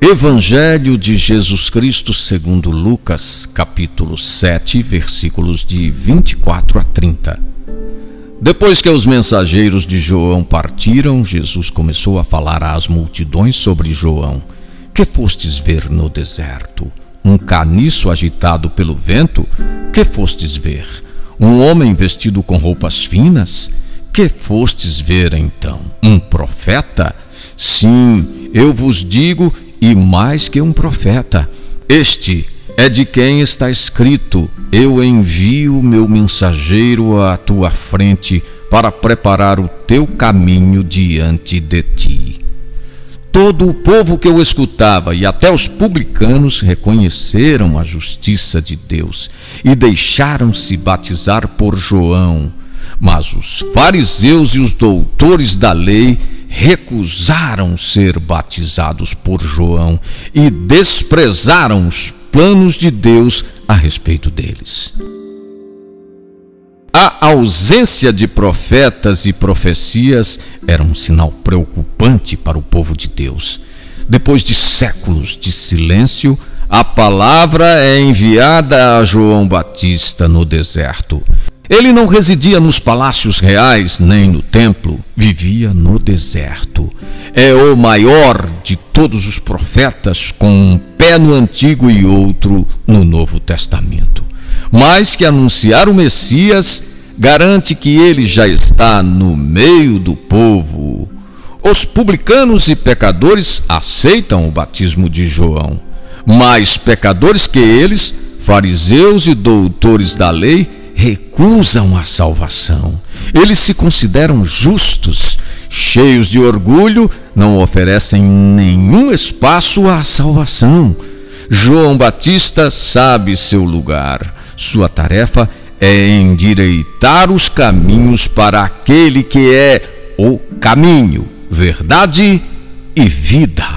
Evangelho de Jesus Cristo segundo Lucas, capítulo 7, versículos de 24 a 30. Depois que os mensageiros de João partiram, Jesus começou a falar às multidões sobre João. Que fostes ver no deserto? Um caniço agitado pelo vento? Que fostes ver? Um homem vestido com roupas finas? Que fostes ver então? Um profeta? Sim, eu vos digo e mais que um profeta. Este é de quem está escrito: Eu envio meu mensageiro à tua frente para preparar o teu caminho diante de ti. Todo o povo que eu escutava e até os publicanos reconheceram a justiça de Deus e deixaram-se batizar por João. Mas os fariseus e os doutores da lei recusaram ser batizados por João e desprezaram os planos de Deus a respeito deles. A ausência de profetas e profecias era um sinal preocupante para o povo de Deus. Depois de séculos de silêncio, a palavra é enviada a João Batista no deserto. Ele não residia nos palácios reais nem no templo, vivia no deserto. É o maior de todos os profetas, com um pé no Antigo e outro no Novo Testamento. Mais que anunciar o Messias, garante que ele já está no meio do povo. Os publicanos e pecadores aceitam o batismo de João, mas pecadores que eles, fariseus e doutores da lei, recusam a salvação. Eles se consideram justos, cheios de orgulho, não oferecem nenhum espaço à salvação. João Batista sabe seu lugar. Sua tarefa é endireitar os caminhos para aquele que é o caminho, verdade e vida.